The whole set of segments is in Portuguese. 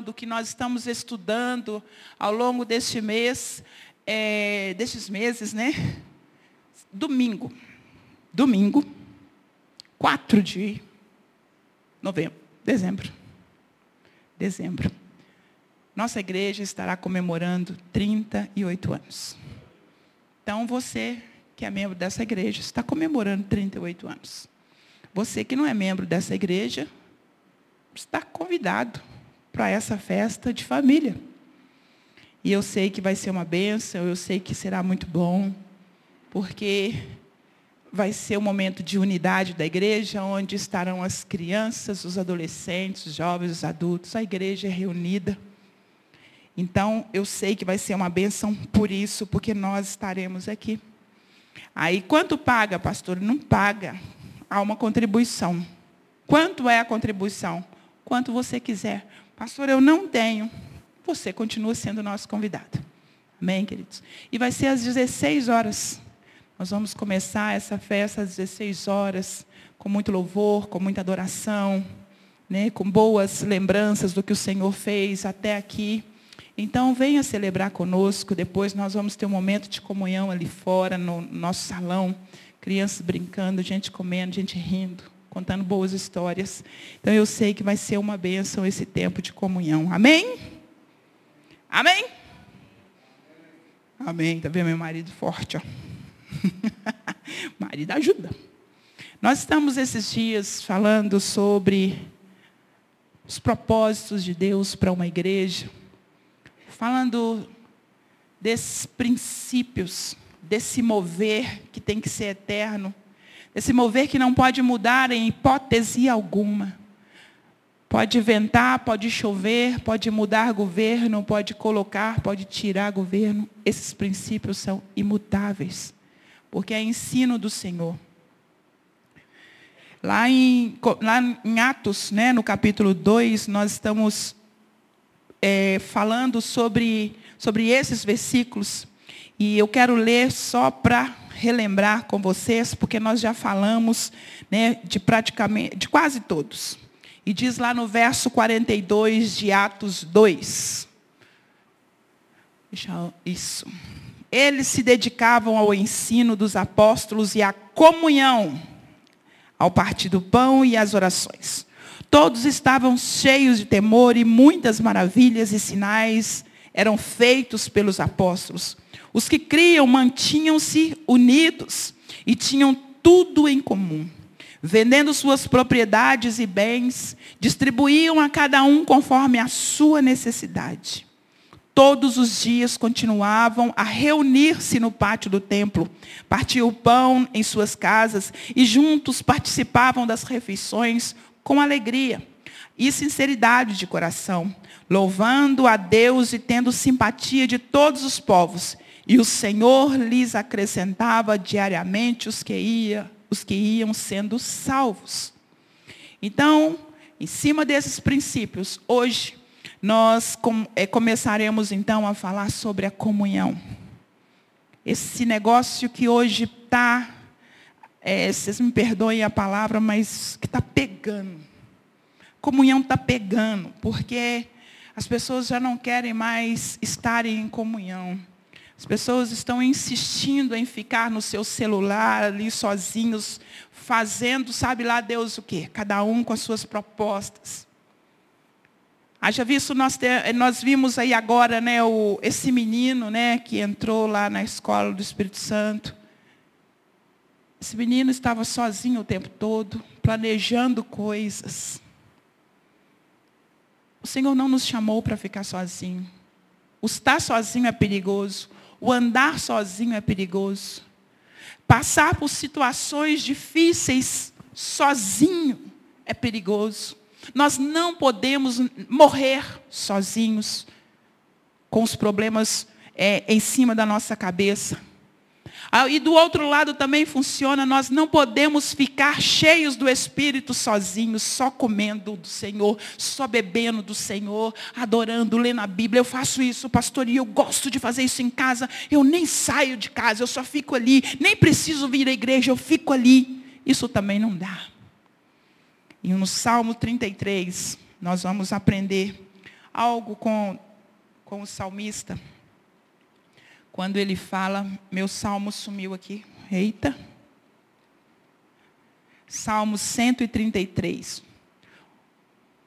do que nós estamos estudando ao longo deste mês, é, destes meses, né? Domingo. Domingo, 4 de novembro, dezembro. Dezembro. Nossa igreja estará comemorando 38 anos. Então você que é membro dessa igreja está comemorando 38 anos. Você que não é membro dessa igreja está convidado para essa festa de família. E eu sei que vai ser uma bênção, eu sei que será muito bom, porque vai ser um momento de unidade da igreja, onde estarão as crianças, os adolescentes, os jovens, os adultos, a igreja é reunida. Então, eu sei que vai ser uma bênção por isso, porque nós estaremos aqui. Aí, quanto paga, pastor? Não paga. Há uma contribuição. Quanto é a contribuição? Quanto você quiser. Pastor, eu não tenho. Você continua sendo nosso convidado. Amém, queridos? E vai ser às 16 horas. Nós vamos começar essa festa às 16 horas, com muito louvor, com muita adoração, né, com boas lembranças do que o Senhor fez até aqui. Então, venha celebrar conosco. Depois nós vamos ter um momento de comunhão ali fora, no nosso salão. Crianças brincando, gente comendo, gente rindo, contando boas histórias. Então, eu sei que vai ser uma bênção esse tempo de comunhão. Amém? Amém? Amém. Está vendo meu marido forte, ó. marido ajuda. Nós estamos esses dias falando sobre os propósitos de Deus para uma igreja, falando desses princípios, desse mover que tem que ser eterno, desse mover que não pode mudar em hipótese alguma. Pode ventar, pode chover, pode mudar governo, pode colocar, pode tirar governo. Esses princípios são imutáveis porque é ensino do Senhor. Lá em, lá em Atos, né, no capítulo 2, nós estamos é, falando sobre, sobre esses versículos. E eu quero ler só para relembrar com vocês, porque nós já falamos né, de praticamente, de quase todos. E diz lá no verso 42 de Atos 2. Deixa eu, isso. Eles se dedicavam ao ensino dos apóstolos e à comunhão, ao partir do pão e às orações. Todos estavam cheios de temor e muitas maravilhas e sinais eram feitos pelos apóstolos. Os que criam mantinham-se unidos e tinham tudo em comum. Vendendo suas propriedades e bens, distribuíam a cada um conforme a sua necessidade todos os dias continuavam a reunir-se no pátio do templo, partiam o pão em suas casas e juntos participavam das refeições com alegria e sinceridade de coração, louvando a Deus e tendo simpatia de todos os povos. E o Senhor lhes acrescentava diariamente os que, ia, os que iam sendo salvos. Então, em cima desses princípios, hoje nós é, começaremos então a falar sobre a comunhão. Esse negócio que hoje está, é, vocês me perdoem a palavra, mas que está pegando. Comunhão está pegando, porque as pessoas já não querem mais estarem em comunhão. As pessoas estão insistindo em ficar no seu celular ali sozinhos, fazendo, sabe lá Deus o quê? Cada um com as suas propostas. Haja visto, nós, nós vimos aí agora né, o, esse menino né, que entrou lá na escola do Espírito Santo. Esse menino estava sozinho o tempo todo, planejando coisas. O Senhor não nos chamou para ficar sozinho. O estar sozinho é perigoso. O andar sozinho é perigoso. Passar por situações difíceis sozinho é perigoso. Nós não podemos morrer sozinhos, com os problemas é, em cima da nossa cabeça. Ah, e do outro lado também funciona, nós não podemos ficar cheios do Espírito sozinhos, só comendo do Senhor, só bebendo do Senhor, adorando, lendo a Bíblia. Eu faço isso, pastor, e eu gosto de fazer isso em casa. Eu nem saio de casa, eu só fico ali. Nem preciso vir à igreja, eu fico ali. Isso também não dá. E no Salmo 33, nós vamos aprender algo com, com o salmista. Quando ele fala, meu salmo sumiu aqui. Eita. Salmo 133.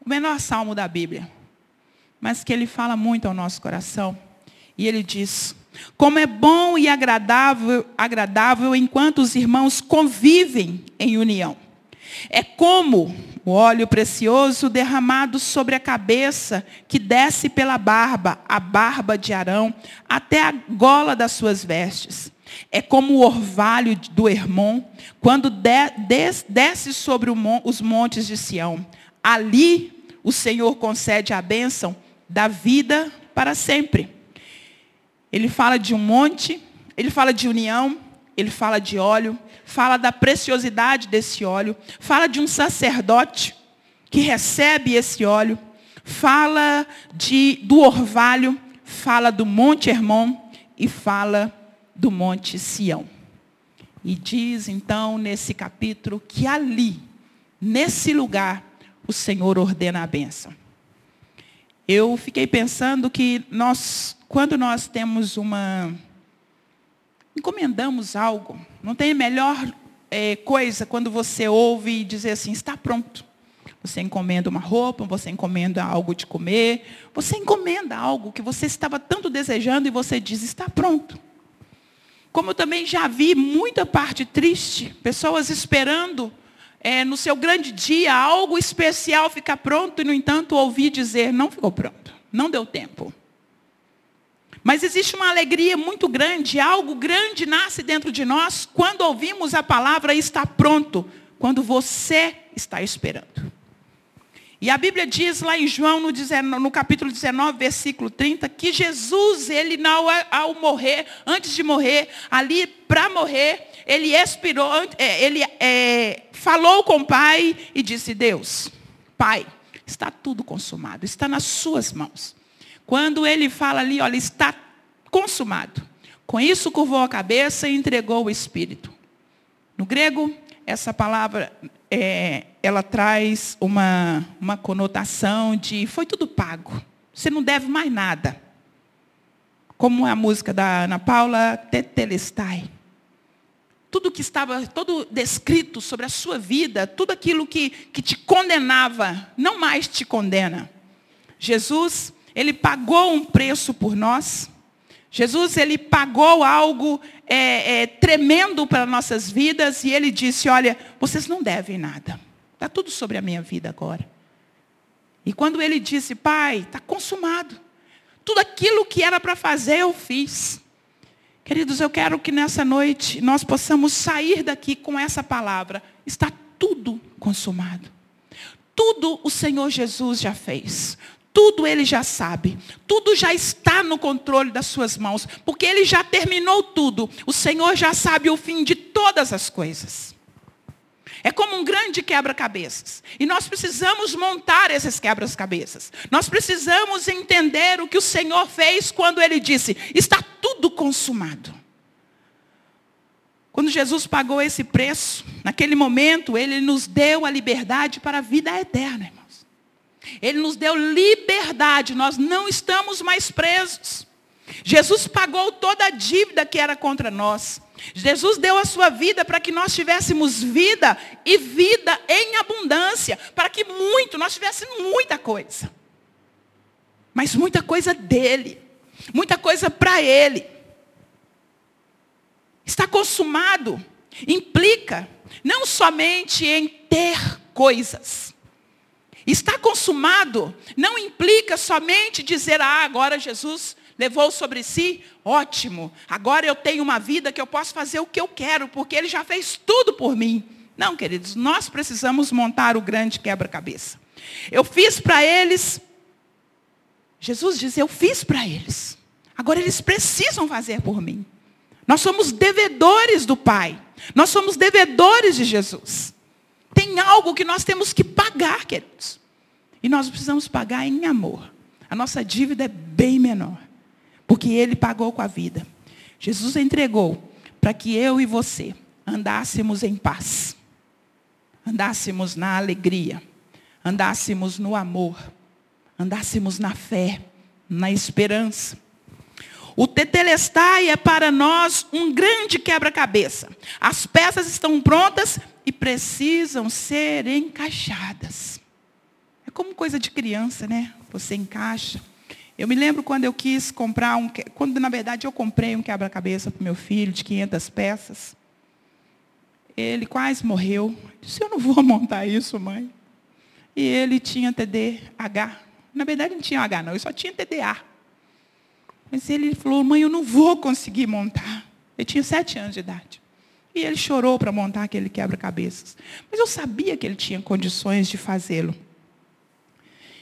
O menor salmo da Bíblia. Mas que ele fala muito ao nosso coração. E ele diz: Como é bom e agradável, agradável enquanto os irmãos convivem em união. É como o óleo precioso derramado sobre a cabeça, que desce pela barba, a barba de Arão, até a gola das suas vestes. É como o orvalho do Hermon, quando de, des, desce sobre os montes de Sião. Ali o Senhor concede a bênção da vida para sempre. Ele fala de um monte, ele fala de união, ele fala de óleo, fala da preciosidade desse óleo, fala de um sacerdote que recebe esse óleo, fala de, do orvalho, fala do Monte Hermon e fala do Monte Sião. E diz então nesse capítulo que ali, nesse lugar, o Senhor ordena a bênção. Eu fiquei pensando que nós, quando nós temos uma encomendamos algo. Não tem melhor é, coisa quando você ouve e dizer assim, está pronto. Você encomenda uma roupa, você encomenda algo de comer, você encomenda algo que você estava tanto desejando e você diz, está pronto. Como eu também já vi muita parte triste, pessoas esperando é, no seu grande dia algo especial ficar pronto e, no entanto, ouvir dizer, não ficou pronto, não deu tempo. Mas existe uma alegria muito grande, algo grande nasce dentro de nós quando ouvimos a palavra está pronto, quando você está esperando. E a Bíblia diz lá em João, no, 19, no capítulo 19, versículo 30, que Jesus, ele não, ao morrer, antes de morrer, ali para morrer, ele expirou, é, ele é, falou com o Pai e disse, Deus, Pai, está tudo consumado, está nas suas mãos. Quando ele fala ali, olha, está consumado. Com isso, curvou a cabeça e entregou o Espírito. No grego, essa palavra, é, ela traz uma, uma conotação de foi tudo pago. Você não deve mais nada. Como a música da Ana Paula, Tetelestai. Tudo que estava, todo descrito sobre a sua vida, tudo aquilo que, que te condenava, não mais te condena. Jesus ele pagou um preço por nós. Jesus, ele pagou algo é, é, tremendo para nossas vidas e ele disse, olha, vocês não devem nada. Está tudo sobre a minha vida agora. E quando ele disse, pai, está consumado. Tudo aquilo que era para fazer, eu fiz. Queridos, eu quero que nessa noite nós possamos sair daqui com essa palavra. Está tudo consumado. Tudo o Senhor Jesus já fez. Tudo ele já sabe. Tudo já está no controle das suas mãos. Porque ele já terminou tudo. O Senhor já sabe o fim de todas as coisas. É como um grande quebra-cabeças. E nós precisamos montar esses quebra-cabeças. Nós precisamos entender o que o Senhor fez quando ele disse: está tudo consumado. Quando Jesus pagou esse preço, naquele momento, ele nos deu a liberdade para a vida eterna, irmão. Ele nos deu liberdade, nós não estamos mais presos. Jesus pagou toda a dívida que era contra nós. Jesus deu a sua vida para que nós tivéssemos vida e vida em abundância, para que muito, nós tivéssemos muita coisa. Mas muita coisa dele, muita coisa para ele. Está consumado implica não somente em ter coisas, Está consumado não implica somente dizer, ah, agora Jesus levou sobre si, ótimo, agora eu tenho uma vida que eu posso fazer o que eu quero, porque Ele já fez tudo por mim. Não, queridos, nós precisamos montar o grande quebra-cabeça. Eu fiz para eles, Jesus diz, eu fiz para eles. Agora eles precisam fazer por mim. Nós somos devedores do Pai. Nós somos devedores de Jesus. Tem algo que nós temos que pagar, queridos. E nós precisamos pagar em amor. A nossa dívida é bem menor. Porque Ele pagou com a vida. Jesus entregou para que eu e você andássemos em paz. Andássemos na alegria. Andássemos no amor. andássemos na fé, na esperança. O tetelestai é para nós um grande quebra-cabeça. As peças estão prontas e precisam ser encaixadas. É como coisa de criança, né? Você encaixa. Eu me lembro quando eu quis comprar um, quando na verdade eu comprei um quebra-cabeça para meu filho de 500 peças. Ele quase morreu. Eu disse, eu não vou montar isso, mãe. E ele tinha TDAH. Na verdade, não tinha H, não, ele só tinha TDA. Mas ele falou, mãe, eu não vou conseguir montar. Ele tinha sete anos de idade. E ele chorou para montar aquele quebra-cabeças. Mas eu sabia que ele tinha condições de fazê-lo.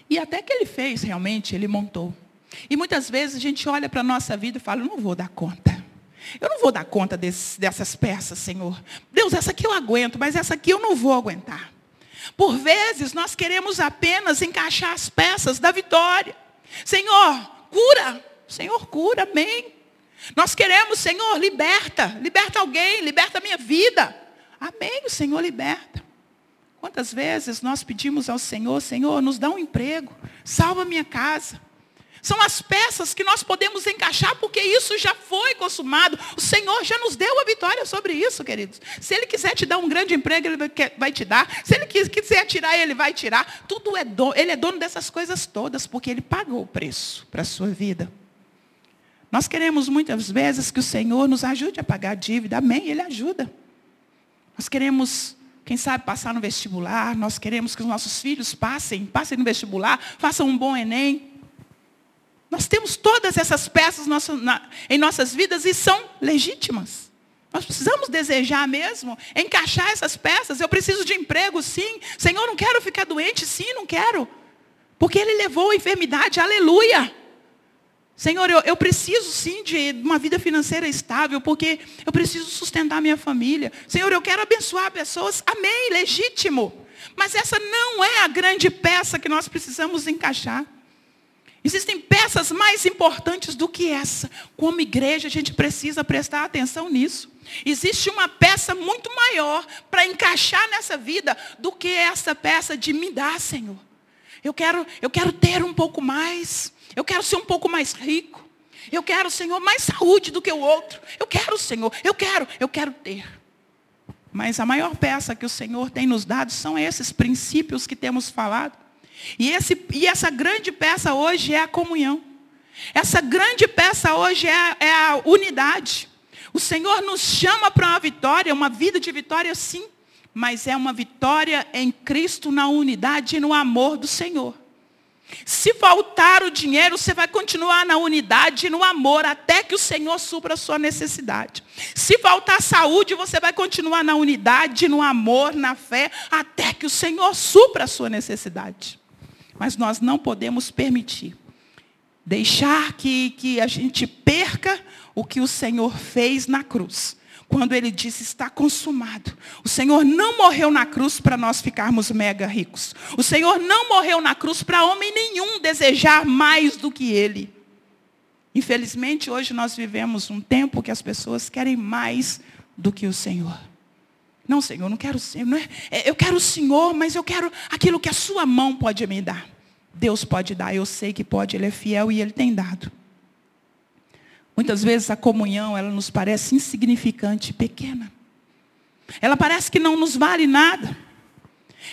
E até que ele fez, realmente, ele montou. E muitas vezes a gente olha para a nossa vida e fala, eu não vou dar conta. Eu não vou dar conta desse, dessas peças, Senhor. Deus, essa aqui eu aguento, mas essa aqui eu não vou aguentar. Por vezes nós queremos apenas encaixar as peças da vitória. Senhor, cura. Senhor, cura, amém. Nós queremos, Senhor, liberta. Liberta alguém, liberta a minha vida. Amém, o Senhor liberta. Quantas vezes nós pedimos ao Senhor, Senhor, nos dá um emprego, salva minha casa. São as peças que nós podemos encaixar, porque isso já foi consumado. O Senhor já nos deu a vitória sobre isso, queridos. Se Ele quiser te dar um grande emprego, Ele vai te dar. Se Ele quiser tirar, Ele vai tirar. Tudo é dono, Ele é dono dessas coisas todas, porque Ele pagou o preço para a sua vida. Nós queremos muitas vezes que o Senhor nos ajude a pagar a dívida. Amém, Ele ajuda. Nós queremos, quem sabe, passar no vestibular. Nós queremos que os nossos filhos passem, passem no vestibular, façam um bom Enem. Nós temos todas essas peças em nossas vidas e são legítimas. Nós precisamos desejar mesmo, encaixar essas peças. Eu preciso de emprego, sim. Senhor, não quero ficar doente, sim, não quero. Porque Ele levou a enfermidade, aleluia. Senhor, eu, eu preciso sim de uma vida financeira estável, porque eu preciso sustentar minha família. Senhor, eu quero abençoar pessoas, amém, legítimo. Mas essa não é a grande peça que nós precisamos encaixar. Existem peças mais importantes do que essa. Como igreja, a gente precisa prestar atenção nisso. Existe uma peça muito maior para encaixar nessa vida do que essa peça de me dar, Senhor. Eu quero, eu quero ter um pouco mais. Eu quero ser um pouco mais rico. Eu quero, Senhor, mais saúde do que o outro. Eu quero, Senhor. Eu quero, eu quero ter. Mas a maior peça que o Senhor tem nos dado são esses princípios que temos falado. E, esse, e essa grande peça hoje é a comunhão. Essa grande peça hoje é, é a unidade. O Senhor nos chama para uma vitória, uma vida de vitória sim, mas é uma vitória em Cristo na unidade e no amor do Senhor. Se faltar o dinheiro, você vai continuar na unidade e no amor até que o Senhor supra a sua necessidade. Se faltar saúde, você vai continuar na unidade, no amor, na fé, até que o Senhor supra a sua necessidade. Mas nós não podemos permitir. Deixar que, que a gente perca o que o Senhor fez na cruz. Quando ele disse está consumado. O Senhor não morreu na cruz para nós ficarmos mega ricos. O Senhor não morreu na cruz para homem nenhum desejar mais do que ele. Infelizmente, hoje nós vivemos um tempo que as pessoas querem mais do que o Senhor. Não, Senhor, não quero não é, é, eu quero o Senhor, mas eu quero aquilo que a sua mão pode me dar. Deus pode dar, eu sei que pode, Ele é fiel e Ele tem dado. Muitas vezes a comunhão, ela nos parece insignificante, pequena. Ela parece que não nos vale nada.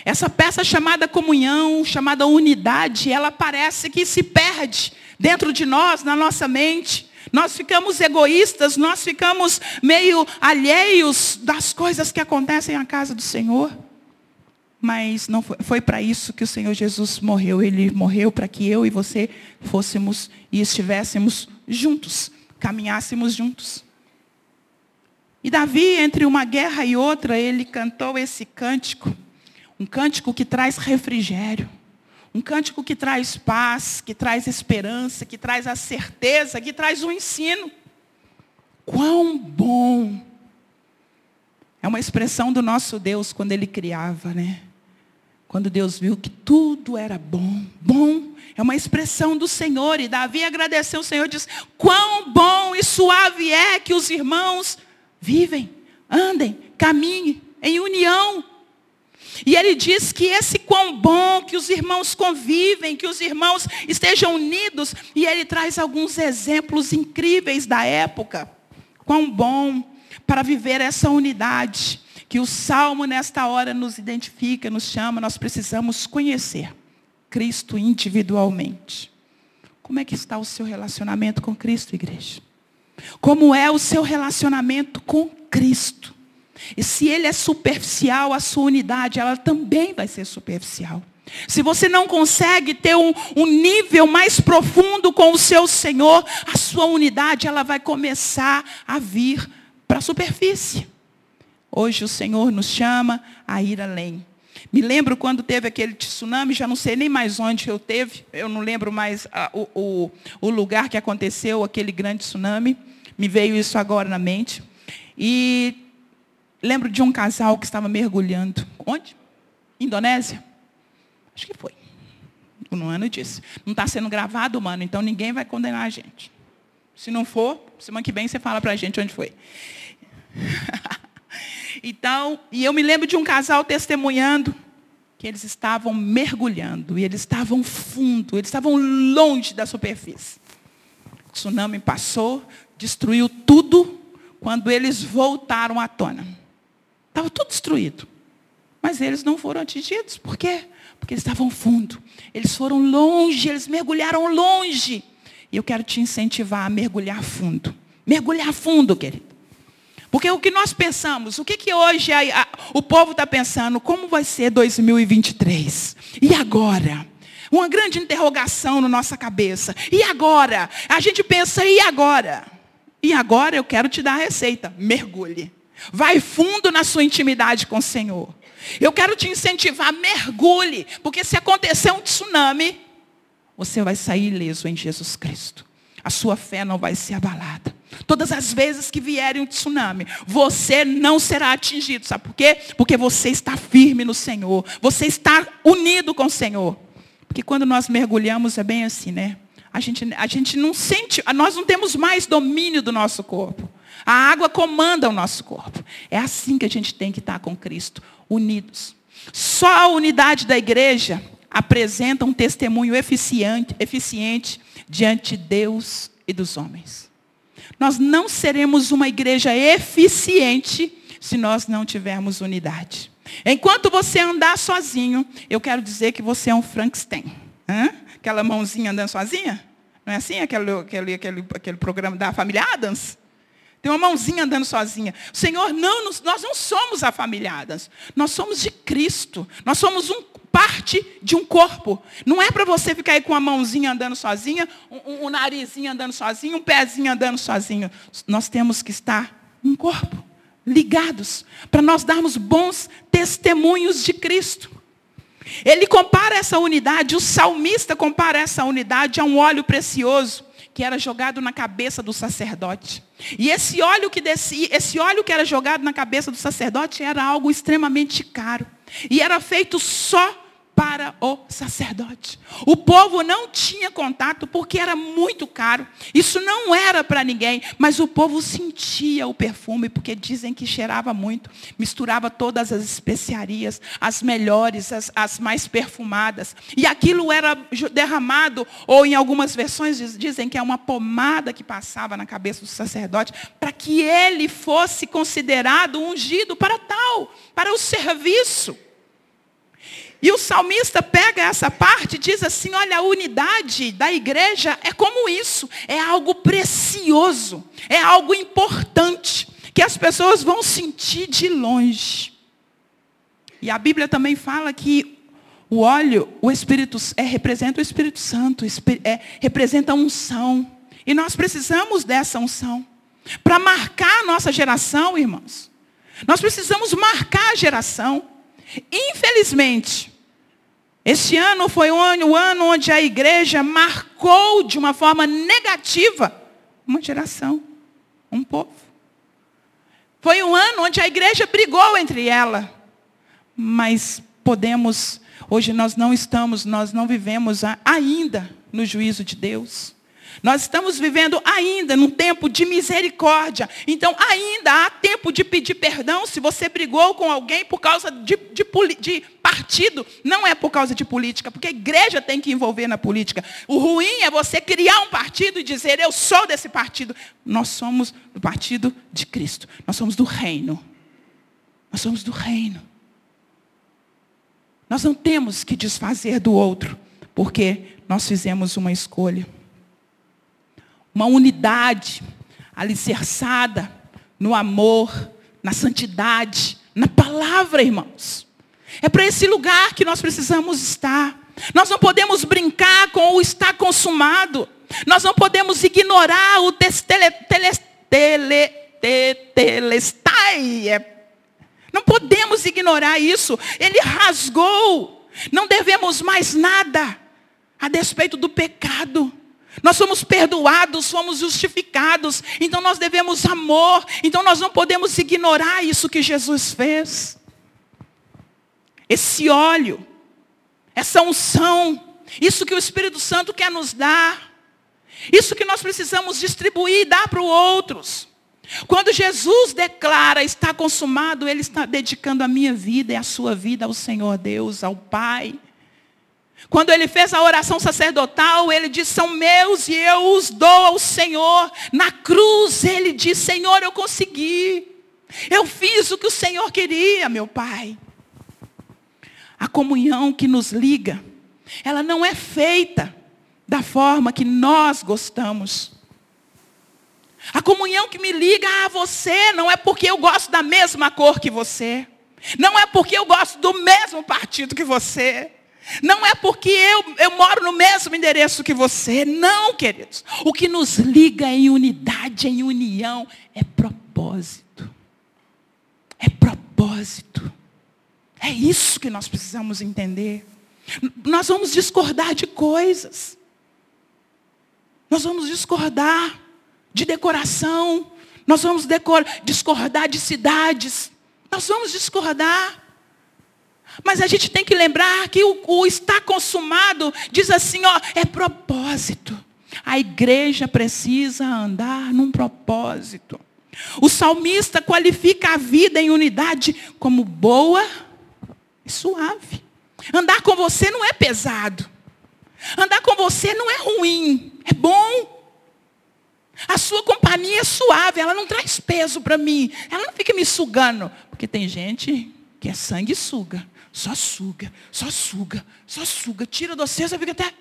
Essa peça chamada comunhão, chamada unidade, ela parece que se perde dentro de nós, na nossa mente. Nós ficamos egoístas, nós ficamos meio alheios das coisas que acontecem na casa do Senhor. Mas não foi, foi para isso que o Senhor Jesus morreu. Ele morreu para que eu e você fôssemos e estivéssemos juntos, caminhássemos juntos. E Davi, entre uma guerra e outra, ele cantou esse cântico, um cântico que traz refrigério. Um cântico que traz paz, que traz esperança, que traz a certeza, que traz o ensino. Quão bom! É uma expressão do nosso Deus quando ele criava, né? Quando Deus viu que tudo era bom. Bom é uma expressão do Senhor. E Davi agradeceu o Senhor diz: Quão bom e suave é que os irmãos vivem, andem, caminhem em união. E ele diz que esse quão bom que os irmãos convivem, que os irmãos estejam unidos. E ele traz alguns exemplos incríveis da época. Quão bom para viver essa unidade. Que o Salmo nesta hora nos identifica, nos chama. Nós precisamos conhecer Cristo individualmente. Como é que está o seu relacionamento com Cristo, igreja? Como é o seu relacionamento com Cristo? E se ele é superficial, a sua unidade, ela também vai ser superficial. Se você não consegue ter um, um, nível mais profundo com o seu Senhor, a sua unidade ela vai começar a vir para a superfície. Hoje o Senhor nos chama a ir além. Me lembro quando teve aquele tsunami, já não sei nem mais onde eu teve, eu não lembro mais a, o, o, o lugar que aconteceu aquele grande tsunami. Me veio isso agora na mente. E Lembro de um casal que estava mergulhando. Onde? Indonésia? Acho que foi. O Noano disse. Não está sendo gravado, mano, então ninguém vai condenar a gente. Se não for, semana que vem você fala para a gente onde foi. então, e eu me lembro de um casal testemunhando que eles estavam mergulhando, e eles estavam fundo, eles estavam longe da superfície. O tsunami passou, destruiu tudo, quando eles voltaram à tona. Estava tudo destruído. Mas eles não foram atingidos. Por quê? Porque eles estavam fundo. Eles foram longe, eles mergulharam longe. E eu quero te incentivar a mergulhar fundo. Mergulhar fundo, querido. Porque o que nós pensamos, o que, que hoje a, a, o povo está pensando, como vai ser 2023? E agora? Uma grande interrogação na nossa cabeça. E agora? A gente pensa, e agora? E agora eu quero te dar a receita. Mergulhe. Vai fundo na sua intimidade com o Senhor. Eu quero te incentivar, mergulhe, porque se acontecer um tsunami, você vai sair ileso em Jesus Cristo. A sua fé não vai ser abalada. Todas as vezes que vierem um tsunami, você não será atingido. Sabe por quê? Porque você está firme no Senhor. Você está unido com o Senhor. Porque quando nós mergulhamos é bem assim, né? A gente, a gente não sente, nós não temos mais domínio do nosso corpo. A água comanda o nosso corpo. É assim que a gente tem que estar com Cristo, unidos. Só a unidade da igreja apresenta um testemunho eficiente, eficiente diante de Deus e dos homens. Nós não seremos uma igreja eficiente se nós não tivermos unidade. Enquanto você andar sozinho, eu quero dizer que você é um Frankenstein. Hã? Aquela mãozinha andando sozinha? Não é assim aquele, aquele, aquele, aquele programa da família Adams? Tem uma mãozinha andando sozinha. Senhor, não, nós não somos afamiliadas. Nós somos de Cristo. Nós somos um, parte de um corpo. Não é para você ficar aí com a mãozinha andando sozinha, um, um narizinho andando sozinho, um pezinho andando sozinho. Nós temos que estar um corpo, ligados, para nós darmos bons testemunhos de Cristo. Ele compara essa unidade, o salmista compara essa unidade a um óleo precioso que era jogado na cabeça do sacerdote. E esse óleo que descia, esse óleo que era jogado na cabeça do sacerdote era algo extremamente caro. E era feito só para o sacerdote. O povo não tinha contato porque era muito caro. Isso não era para ninguém, mas o povo sentia o perfume porque dizem que cheirava muito, misturava todas as especiarias, as melhores, as, as mais perfumadas. E aquilo era derramado, ou em algumas versões dizem que é uma pomada que passava na cabeça do sacerdote, para que ele fosse considerado ungido para tal, para o serviço. E o salmista pega essa parte e diz assim: olha, a unidade da igreja é como isso, é algo precioso, é algo importante, que as pessoas vão sentir de longe. E a Bíblia também fala que o óleo, o Espírito, é, representa o Espírito Santo, é, representa a unção. E nós precisamos dessa unção. Para marcar a nossa geração, irmãos. Nós precisamos marcar a geração. Infelizmente, este ano foi o ano onde a igreja marcou de uma forma negativa uma geração, um povo. Foi um ano onde a igreja brigou entre ela. Mas podemos, hoje nós não estamos, nós não vivemos ainda no juízo de Deus. Nós estamos vivendo ainda num tempo de misericórdia. Então, ainda há tempo de pedir perdão se você brigou com alguém por causa de, de, de, partido. Não é por causa de política, porque a igreja tem que envolver na política. O ruim é você criar um partido e dizer, eu sou desse partido. Nós somos do partido de Cristo. Nós somos do reino. Nós somos do reino. Nós não temos que desfazer do outro, porque nós fizemos uma escolha uma unidade alicerçada no amor, na santidade, na palavra, irmãos. É para esse lugar que nós precisamos estar. Nós não podemos brincar com o estar consumado. Nós não podemos ignorar o tele, tele, tele, te, telestai. É, não podemos ignorar isso. Ele rasgou. Não devemos mais nada a despeito do pecado. Nós somos perdoados, somos justificados. Então nós devemos amor. Então nós não podemos ignorar isso que Jesus fez. Esse óleo, essa unção, isso que o Espírito Santo quer nos dar. Isso que nós precisamos distribuir e dar para os outros. Quando Jesus declara está consumado, Ele está dedicando a minha vida e a sua vida ao Senhor Deus, ao Pai. Quando ele fez a oração sacerdotal, ele disse: São meus e eu os dou ao Senhor. Na cruz, ele disse: Senhor, eu consegui. Eu fiz o que o Senhor queria, meu Pai. A comunhão que nos liga, ela não é feita da forma que nós gostamos. A comunhão que me liga a você não é porque eu gosto da mesma cor que você. Não é porque eu gosto do mesmo partido que você. Não é porque eu, eu moro no mesmo endereço que você. Não, queridos. O que nos liga em unidade, em união, é propósito. É propósito. É isso que nós precisamos entender. Nós vamos discordar de coisas. Nós vamos discordar de decoração. Nós vamos discordar de cidades. Nós vamos discordar. Mas a gente tem que lembrar que o, o está consumado diz assim, ó, é propósito. A igreja precisa andar num propósito. O salmista qualifica a vida em unidade como boa e suave. Andar com você não é pesado. Andar com você não é ruim, é bom. A sua companhia é suave, ela não traz peso para mim. Ela não fica me sugando. Porque tem gente que é sangue suga. Só suga, só suga, só suga. Tira do você, você fica até.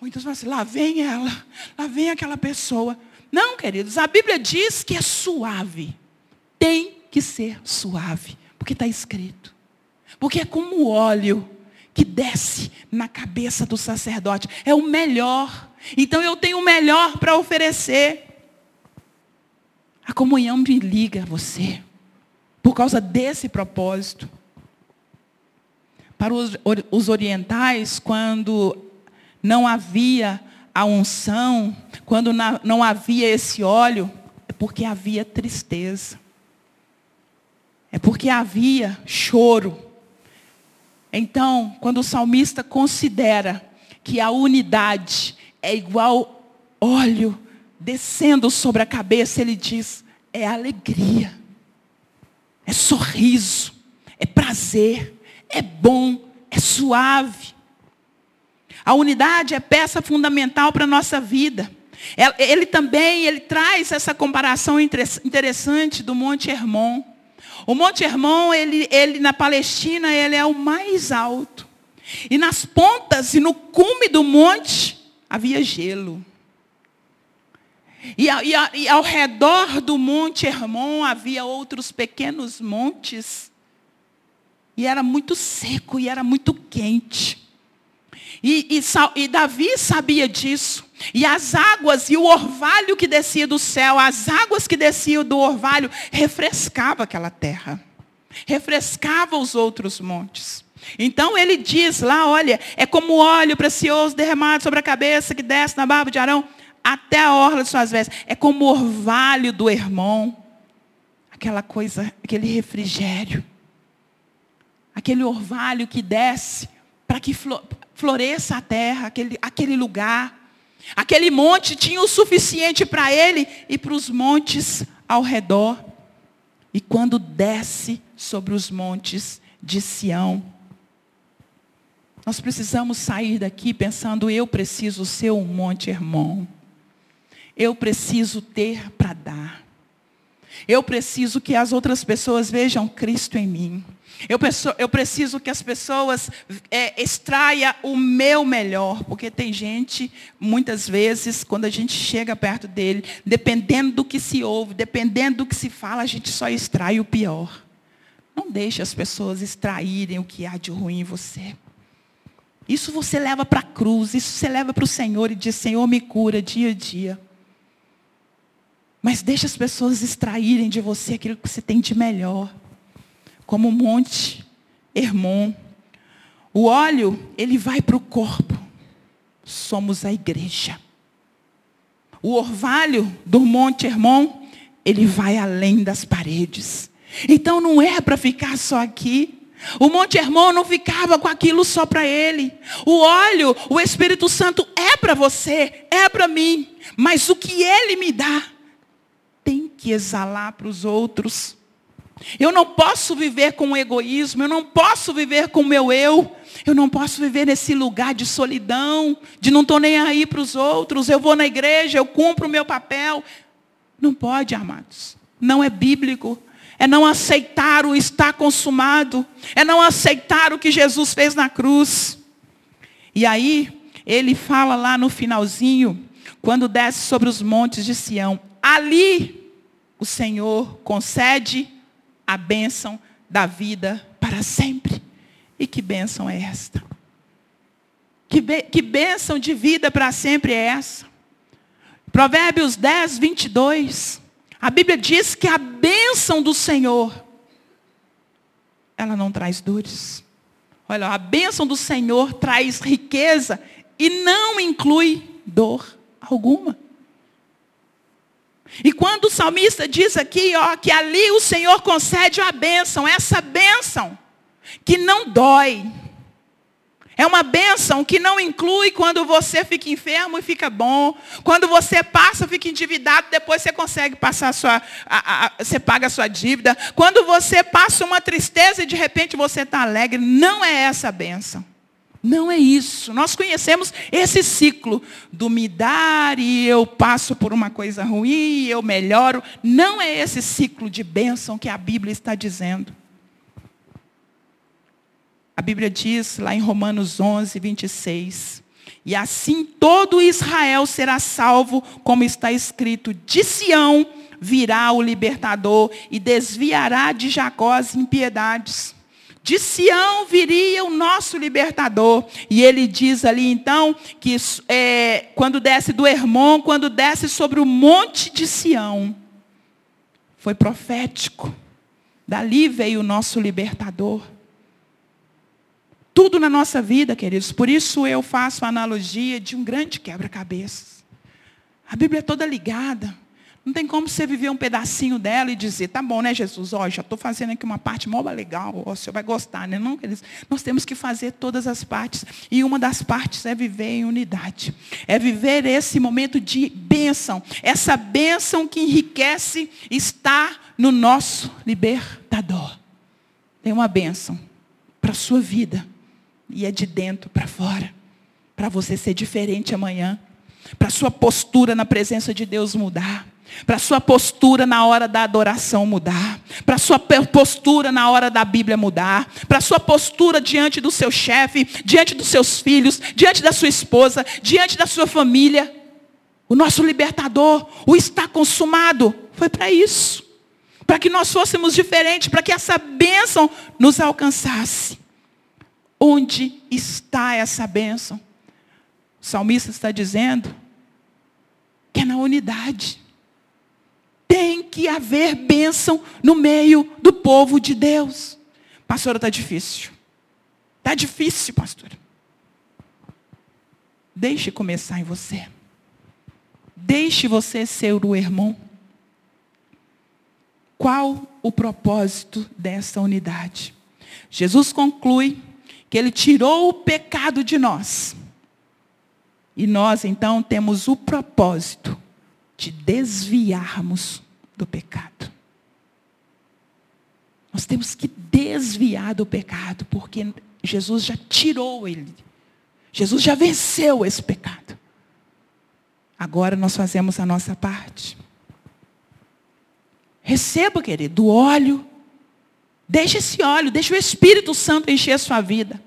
Muitas vezes assim, lá vem ela, lá vem aquela pessoa. Não, queridos, a Bíblia diz que é suave. Tem que ser suave, porque está escrito. Porque é como o óleo que desce na cabeça do sacerdote. É o melhor. Então eu tenho o melhor para oferecer. A comunhão me liga a você. Por causa desse propósito. Para os, os orientais, quando não havia a unção, quando não havia esse óleo, é porque havia tristeza. É porque havia choro. Então, quando o salmista considera que a unidade é igual óleo descendo sobre a cabeça, ele diz: é alegria, é sorriso, é prazer, é bom, é suave. A unidade é peça fundamental para a nossa vida. Ele também ele traz essa comparação interessante do Monte Hermon. O Monte Hermon, ele, ele na Palestina, ele é o mais alto. E nas pontas e no cume do monte havia gelo. E, e, e ao redor do Monte Hermon havia outros pequenos montes e era muito seco e era muito quente. E, e, e, Davi sabia disso. E as águas e o orvalho que descia do céu, as águas que desciam do orvalho, refrescava aquela terra. Refrescava os outros montes. Então ele diz lá, olha, é como óleo precioso derramado sobre a cabeça que desce na barba de Arão até a orla de suas vestes. É como orvalho do irmão. Aquela coisa, aquele refrigério aquele orvalho que desce para que floresça a terra, aquele, aquele lugar. Aquele monte tinha o suficiente para ele e para os montes ao redor. E quando desce sobre os montes de Sião, nós precisamos sair daqui pensando: eu preciso ser um monte irmão. Eu preciso ter para dar. Eu preciso que as outras pessoas vejam Cristo em mim. Eu, eu preciso que as pessoas é, extraia o meu melhor, porque tem gente, muitas vezes, quando a gente chega perto dele, dependendo do que se ouve, dependendo do que se fala, a gente só extrai o pior. Não deixe as pessoas extraírem o que há de ruim em você. Isso você leva para a cruz, isso você leva para o Senhor e diz, Senhor, me cura dia a dia. Mas deixe as pessoas extraírem de você aquilo que você tem de melhor. Como o monte Hermon. O óleo, ele vai para o corpo. Somos a igreja. O orvalho do monte Hermon, ele vai além das paredes. Então não é para ficar só aqui. O Monte Hermon não ficava com aquilo só para ele. O óleo, o Espírito Santo é para você, é para mim. Mas o que ele me dá, tem que exalar para os outros. Eu não posso viver com egoísmo, eu não posso viver com o meu eu. Eu não posso viver nesse lugar de solidão, de não estou nem aí para os outros. Eu vou na igreja, eu cumpro o meu papel. Não pode, amados. Não é bíblico. É não aceitar o estar consumado. É não aceitar o que Jesus fez na cruz. E aí, ele fala lá no finalzinho, quando desce sobre os montes de Sião: Ali o Senhor concede a bênção da vida para sempre. E que bênção é esta? Que, que bênção de vida para sempre é essa? Provérbios 10, 22. A Bíblia diz que a bênção do Senhor, ela não traz dores. Olha, a bênção do Senhor traz riqueza e não inclui dor alguma. E quando o salmista diz aqui, ó, que ali o Senhor concede a bênção, essa bênção que não dói. É uma bênção que não inclui quando você fica enfermo e fica bom. Quando você passa, fica endividado, depois você consegue passar a sua. A, a, você paga a sua dívida. Quando você passa uma tristeza e de repente você está alegre. Não é essa a bênção. Não é isso. Nós conhecemos esse ciclo do me dar e eu passo por uma coisa ruim, e eu melhoro. Não é esse ciclo de bênção que a Bíblia está dizendo. A Bíblia diz lá em Romanos 11, 26. E assim todo Israel será salvo, como está escrito: de Sião virá o libertador e desviará de Jacó as impiedades. De Sião viria o nosso libertador. E ele diz ali então que é, quando desce do Hermon, quando desce sobre o monte de Sião, foi profético. Dali veio o nosso libertador. Tudo na nossa vida, queridos. Por isso eu faço a analogia de um grande quebra-cabeças. A Bíblia é toda ligada. Não tem como você viver um pedacinho dela e dizer, tá bom, né, Jesus? Ó, já estou fazendo aqui uma parte mó legal, ó, o senhor vai gostar, né? Não, queridos, nós temos que fazer todas as partes. E uma das partes é viver em unidade. É viver esse momento de bênção. Essa bênção que enriquece está no nosso libertador. Tem uma bênção para a sua vida. E é de dentro para fora. Para você ser diferente amanhã. Para sua postura na presença de Deus mudar para sua postura na hora da adoração mudar, para sua postura na hora da Bíblia mudar, para sua postura diante do seu chefe, diante dos seus filhos, diante da sua esposa, diante da sua família. O nosso libertador, o está consumado, foi para isso. Para que nós fôssemos diferentes, para que essa bênção nos alcançasse. Onde está essa bênção? O salmista está dizendo que é na unidade tem que haver bênção no meio do povo de Deus. Pastora, está difícil. Está difícil, pastora. Deixe começar em você. Deixe você ser o irmão. Qual o propósito dessa unidade? Jesus conclui que ele tirou o pecado de nós. E nós, então, temos o propósito de desviarmos do pecado. Nós temos que desviar do pecado, porque Jesus já tirou ele. Jesus já venceu esse pecado. Agora nós fazemos a nossa parte. Receba, querido, o óleo. Deixa esse óleo, deixa o Espírito Santo encher a sua vida.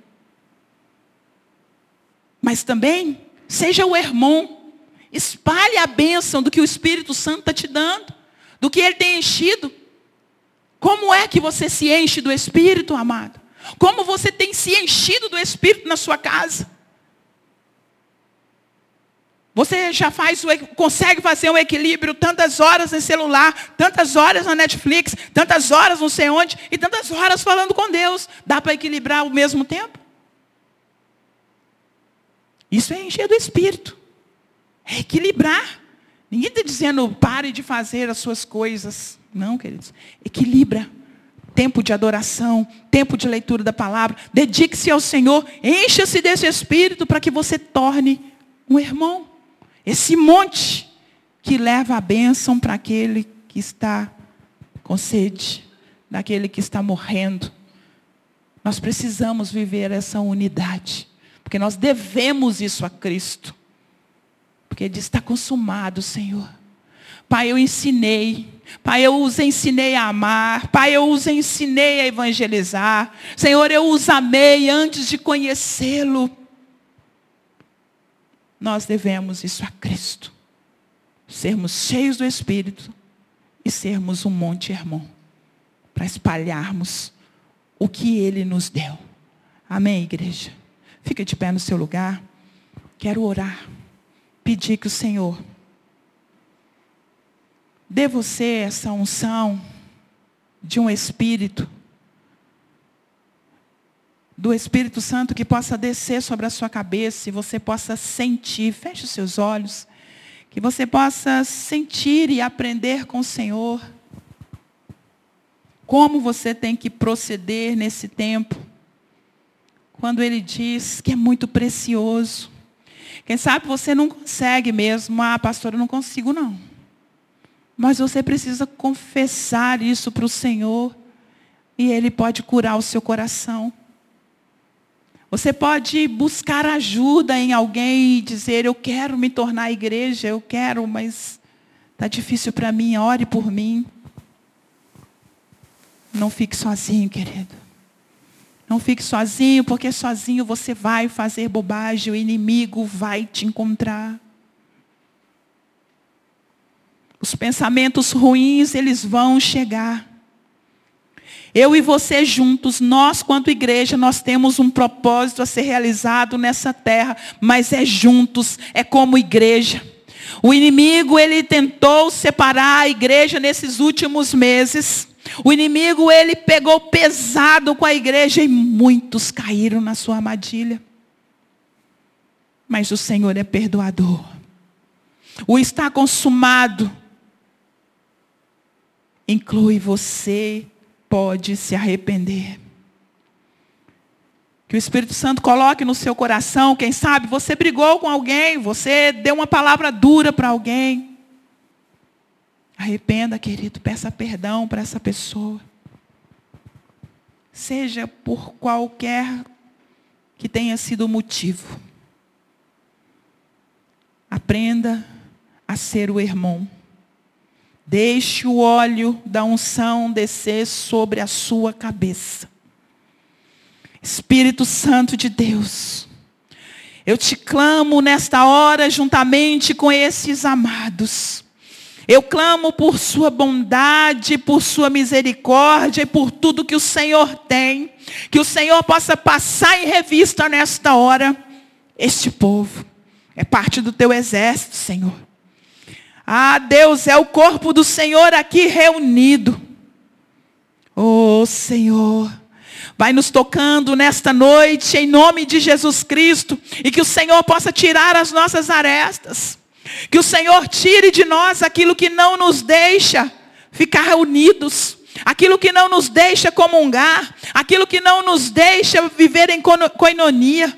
Mas também, seja o irmão. Espalhe a bênção do que o Espírito Santo está te dando, do que ele tem enchido. Como é que você se enche do Espírito, amado? Como você tem se enchido do Espírito na sua casa? Você já faz o, consegue fazer um equilíbrio tantas horas no celular, tantas horas na Netflix, tantas horas não sei onde, e tantas horas falando com Deus. Dá para equilibrar ao mesmo tempo? Isso é encher do Espírito. É equilibrar. Ninguém está dizendo pare de fazer as suas coisas. Não, queridos. Equilibra. Tempo de adoração, tempo de leitura da palavra. Dedique-se ao Senhor. Encha-se desse Espírito para que você torne um irmão. Esse monte que leva a bênção para aquele que está com sede, daquele que está morrendo. Nós precisamos viver essa unidade. Porque nós devemos isso a Cristo. Porque ele diz, está consumado, Senhor. Pai, eu ensinei. Pai, eu os ensinei a amar. Pai, eu os ensinei a evangelizar. Senhor, eu os amei antes de conhecê-lo. Nós devemos isso a Cristo. Sermos cheios do Espírito e sermos um monte irmão. Para espalharmos o que Ele nos deu. Amém, igreja? Fica de pé no seu lugar. Quero orar. Pedir que o Senhor dê você essa unção de um Espírito, do Espírito Santo que possa descer sobre a sua cabeça e você possa sentir, feche os seus olhos, que você possa sentir e aprender com o Senhor como você tem que proceder nesse tempo, quando Ele diz que é muito precioso. Quem sabe você não consegue mesmo, ah, pastor, eu não consigo não. Mas você precisa confessar isso para o Senhor. E Ele pode curar o seu coração. Você pode buscar ajuda em alguém e dizer, eu quero me tornar igreja, eu quero, mas está difícil para mim, ore por mim. Não fique sozinho, querido. Não fique sozinho, porque sozinho você vai fazer bobagem, o inimigo vai te encontrar. Os pensamentos ruins, eles vão chegar. Eu e você juntos, nós, quanto igreja, nós temos um propósito a ser realizado nessa terra, mas é juntos, é como igreja. O inimigo, ele tentou separar a igreja nesses últimos meses. O inimigo, ele pegou pesado com a igreja e muitos caíram na sua armadilha. Mas o Senhor é perdoador. O está consumado inclui você, pode se arrepender. Que o Espírito Santo coloque no seu coração, quem sabe você brigou com alguém, você deu uma palavra dura para alguém. Arrependa, querido, peça perdão para essa pessoa. Seja por qualquer que tenha sido o motivo. Aprenda a ser o irmão. Deixe o óleo da unção descer sobre a sua cabeça. Espírito Santo de Deus, eu te clamo nesta hora juntamente com esses amados. Eu clamo por sua bondade, por sua misericórdia e por tudo que o Senhor tem. Que o Senhor possa passar em revista nesta hora este povo. É parte do teu exército, Senhor. Ah, Deus, é o corpo do Senhor aqui reunido. Oh, Senhor. Vai nos tocando nesta noite, em nome de Jesus Cristo, e que o Senhor possa tirar as nossas arestas. Que o Senhor tire de nós aquilo que não nos deixa ficar unidos, aquilo que não nos deixa comungar, aquilo que não nos deixa viver em coinonia.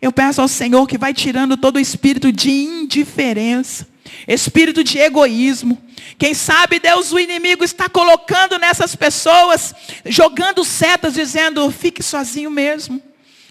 Eu peço ao Senhor que vai tirando todo o espírito de indiferença, espírito de egoísmo. Quem sabe, Deus, o inimigo está colocando nessas pessoas, jogando setas, dizendo: fique sozinho mesmo.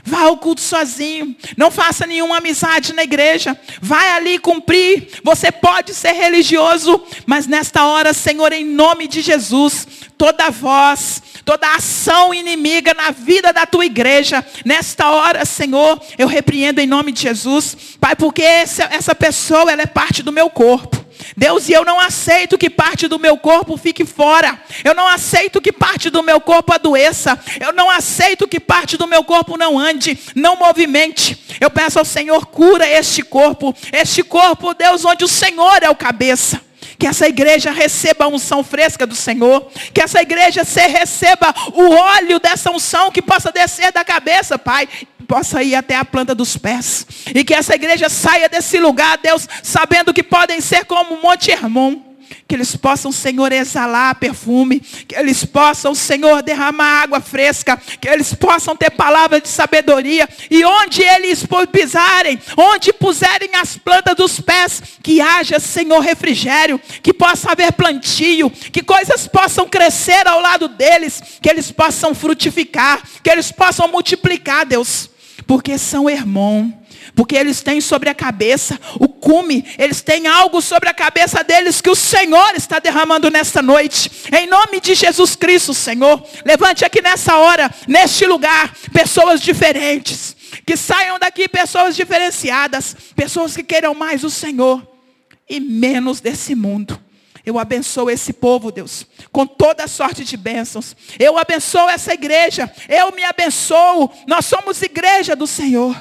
Vá ao culto sozinho. Não faça nenhuma amizade na igreja. Vai ali cumprir. Você pode ser religioso, mas nesta hora, Senhor, em nome de Jesus, toda voz, toda ação inimiga na vida da tua igreja, nesta hora, Senhor, eu repreendo em nome de Jesus, Pai, porque essa, pessoa, ela é parte do meu corpo. Deus, e eu não aceito que parte do meu corpo fique fora. Eu não aceito que parte do meu corpo adoeça. Eu não aceito que parte do meu corpo não ande, não movimente. Eu peço ao Senhor, cura este corpo. Este corpo, Deus, onde o Senhor é o cabeça. Que essa igreja receba a unção fresca do Senhor. Que essa igreja se receba o óleo dessa unção que possa descer da cabeça, Pai. Possa ir até a planta dos pés. E que essa igreja saia desse lugar, Deus, sabendo que podem ser como Monte Hermon que eles possam, Senhor, exalar perfume, que eles possam, Senhor, derramar água fresca, que eles possam ter palavra de sabedoria, e onde eles pisarem, onde puserem as plantas dos pés, que haja, Senhor, refrigério, que possa haver plantio, que coisas possam crescer ao lado deles, que eles possam frutificar, que eles possam multiplicar, Deus, porque são irmãos porque eles têm sobre a cabeça o cume, eles têm algo sobre a cabeça deles que o Senhor está derramando nesta noite. Em nome de Jesus Cristo, Senhor, levante aqui nessa hora, neste lugar, pessoas diferentes. Que saiam daqui pessoas diferenciadas, pessoas que queiram mais o Senhor e menos desse mundo. Eu abençoo esse povo, Deus, com toda sorte de bênçãos. Eu abençoo essa igreja. Eu me abençoo. Nós somos igreja do Senhor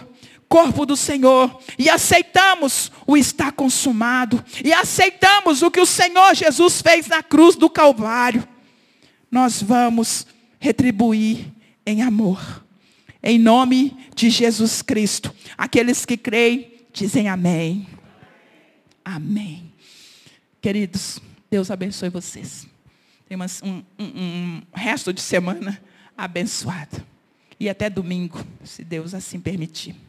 corpo do Senhor e aceitamos o está consumado e aceitamos o que o Senhor Jesus fez na cruz do Calvário, nós vamos retribuir em amor. Em nome de Jesus Cristo. Aqueles que creem, dizem amém. Amém. Queridos, Deus abençoe vocês. Tem um, um, um resto de semana abençoado. E até domingo, se Deus assim permitir.